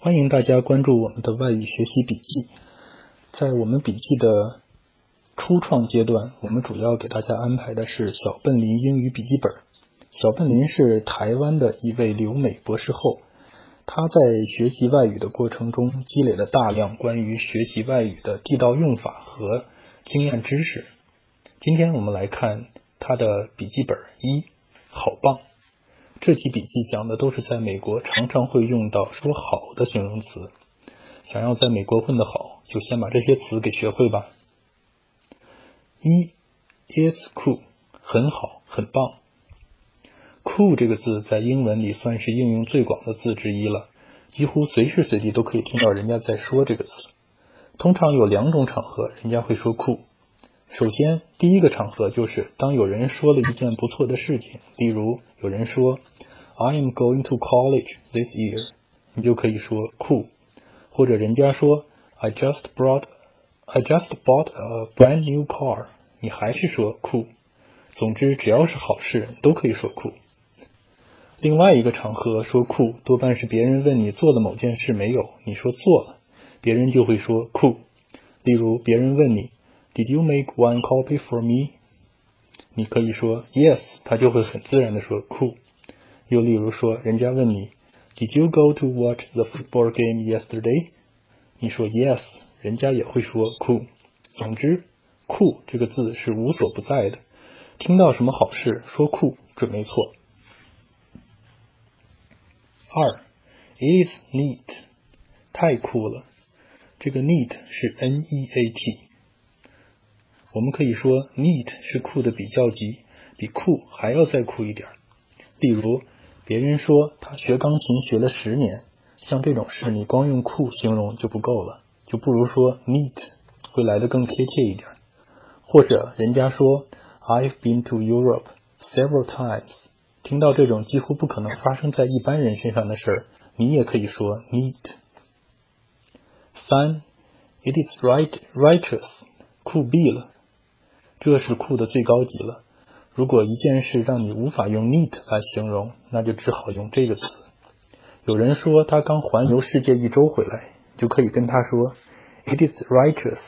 欢迎大家关注我们的外语学习笔记。在我们笔记的初创阶段，我们主要给大家安排的是小笨林英语笔记本。小笨林是台湾的一位留美博士后，他在学习外语的过程中积累了大量关于学习外语的地道用法和经验知识。今天我们来看他的笔记本一，好棒。这期笔记讲的都是在美国常常会用到说好的形容词。想要在美国混得好，就先把这些词给学会吧。一，It's cool，很好，很棒。cool 这个字在英文里算是应用最广的字之一了，几乎随时随地都可以听到人家在说这个词。通常有两种场合人家会说 cool。首先，第一个场合就是当有人说了一件不错的事情，例如有人说 I am going to college this year，你就可以说 cool。或者人家说 I just brought I just bought a brand new car，你还是说 cool。总之，只要是好事都可以说 cool。另外一个场合说 cool，多半是别人问你做了某件事没有，你说做了，别人就会说 cool。例如，别人问你。Did you make one copy for me？你可以说 Yes，他就会很自然的说 Cool。又例如说，人家问你 Did you go to watch the football game yesterday？你说 Yes，人家也会说 Cool。总之，Cool 这个字是无所不在的。听到什么好事，说 Cool 准没错。二，It's neat，太酷了。这个 neat 是 N-E-A-T。我们可以说，neat 是酷的比较级，比酷还要再酷一点。例如，别人说他学钢琴学了十年，像这种事，你光用酷形容就不够了，就不如说 neat 会来的更贴切一点。或者，人家说 I've been to Europe several times，听到这种几乎不可能发生在一般人身上的事儿，你也可以说 neat。三，It is right righteous，酷毙了。这是酷的最高级了。如果一件事让你无法用 neat 来形容，那就只好用这个词。有人说他刚环游世界一周回来，就可以跟他说 It is righteous。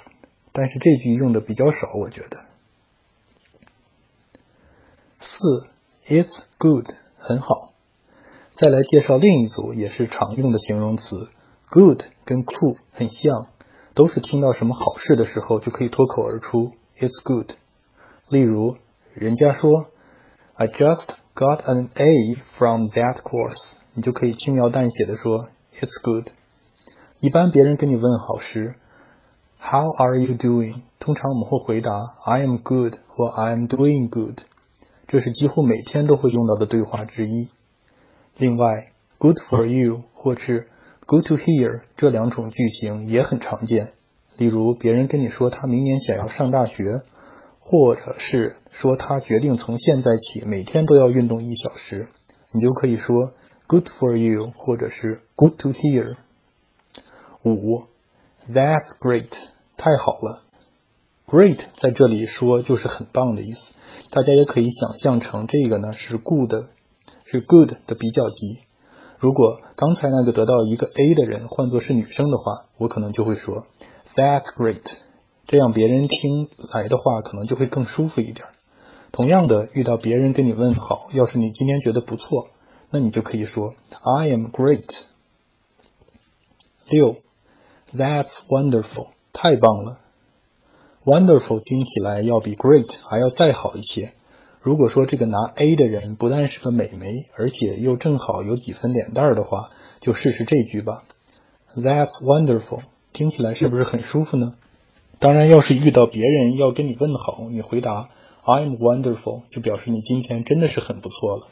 但是这句用的比较少，我觉得。四，It's good，很好。再来介绍另一组也是常用的形容词，good 跟酷很像，都是听到什么好事的时候就可以脱口而出 It's good。例如，人家说 I just got an A from that course，你就可以轻描淡写的说 It's good。一般别人跟你问好时，How are you doing？通常我们会回答 I am good 或 I am doing good，这是几乎每天都会用到的对话之一。另外，Good for you 或是 Good to hear 这两种句型也很常见。例如，别人跟你说他明年想要上大学。或者是说他决定从现在起每天都要运动一小时，你就可以说 Good for you，或者是 Good to hear。五，That's great，太好了。Great 在这里说就是很棒的意思，大家也可以想象成这个呢是 good，是 good 的比较级。如果刚才那个得到一个 A 的人换作是女生的话，我可能就会说 That's great。这样别人听来的话可能就会更舒服一点。同样的，遇到别人跟你问好，要是你今天觉得不错，那你就可以说 I am great。六，That's wonderful，太棒了。Wonderful 听起来要比 great 还要再好一些。如果说这个拿 A 的人不但是个美眉，而且又正好有几分脸蛋的话，就试试这句吧。That's wonderful，听起来是不是很舒服呢？当然，要是遇到别人要跟你问好，你回答 "I'm wonderful"，就表示你今天真的是很不错了。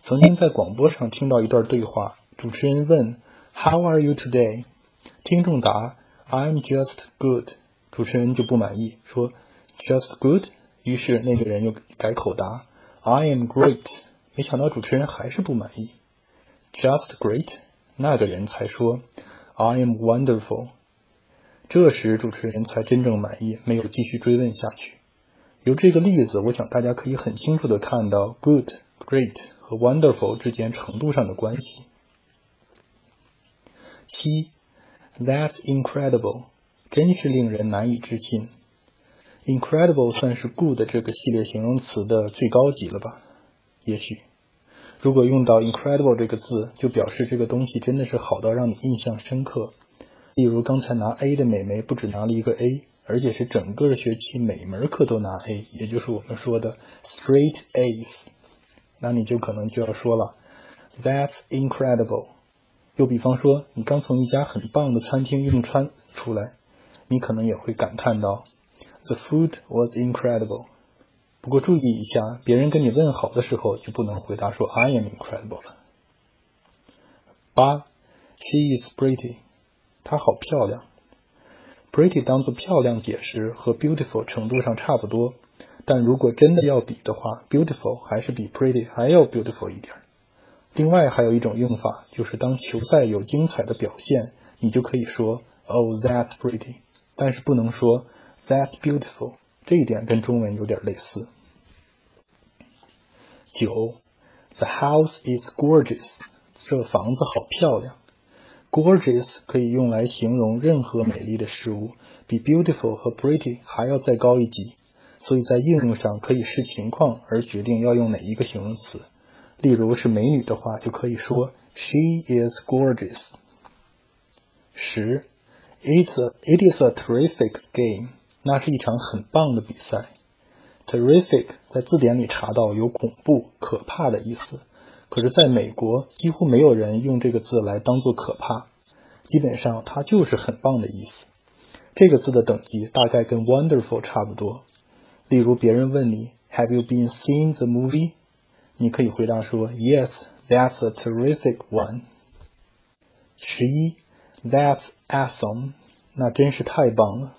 曾经在广播上听到一段对话，主持人问 "How are you today？" 听众答 "I'm just good"，主持人就不满意，说 "Just good"，于是那个人又改口答 "I am great"，没想到主持人还是不满意，"Just great"，那个人才说 "I am wonderful"。这时主持人才真正满意，没有继续追问下去。由这个例子，我想大家可以很清楚的看到 good、great 和 wonderful 之间程度上的关系。七，That's incredible，真是令人难以置信。Incredible 算是 good 这个系列形容词的最高级了吧？也许，如果用到 incredible 这个字，就表示这个东西真的是好到让你印象深刻。例如刚才拿 A 的美眉不止拿了一个 A，而且是整个学期每门课都拿 A，也就是我们说的 straight A's。那你就可能就要说了，That's incredible。又比方说，你刚从一家很棒的餐厅用餐出来，你可能也会感叹到。The food was incredible。不过注意一下，别人跟你问好的时候就不能回答说 I am incredible 了。八，She is pretty。她好漂亮。Pretty 当做漂亮解释和 beautiful 程度上差不多，但如果真的要比的话，beautiful 还是比 pretty 还要 beautiful 一点。另外还有一种用法，就是当球赛有精彩的表现，你就可以说 Oh that's pretty，但是不能说。That's beautiful，这一点跟中文有点类似。九，The house is gorgeous，这房子好漂亮。Gorgeous 可以用来形容任何美丽的事物，比 beautiful 和 pretty 还要再高一级，所以在应用上可以视情况而决定要用哪一个形容词。例如是美女的话，就可以说 She is gorgeous。十，It's it is a terrific game。那是一场很棒的比赛。Terrific 在字典里查到有恐怖、可怕的意思，可是在美国几乎没有人用这个字来当做可怕，基本上它就是很棒的意思。这个字的等级大概跟 wonderful 差不多。例如别人问你 Have you been seeing the movie？你可以回答说 Yes, that's a terrific one。十一，That's awesome，那真是太棒了。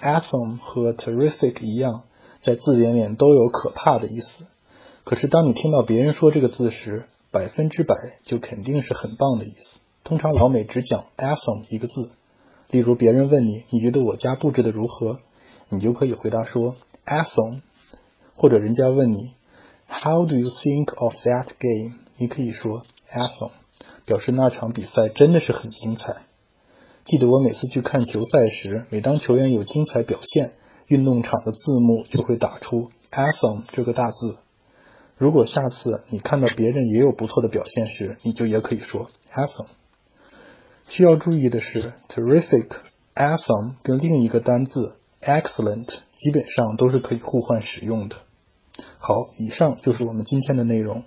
Awesome 和 terrific 一样，在字典里都有可怕的意思。可是当你听到别人说这个字时，百分之百就肯定是很棒的意思。通常老美只讲 awesome 一个字。例如别人问你，你觉得我家布置的如何？你就可以回答说 awesome。或者人家问你 How do you think of that game？你可以说 awesome，表示那场比赛真的是很精彩。记得我每次去看球赛时，每当球员有精彩表现，运动场的字幕就会打出 “awesome” 这个大字。如果下次你看到别人也有不错的表现时，你就也可以说 “awesome”。需要注意的是，“terrific”、“awesome” 跟另一个单字 “excellent” 基本上都是可以互换使用的。好，以上就是我们今天的内容。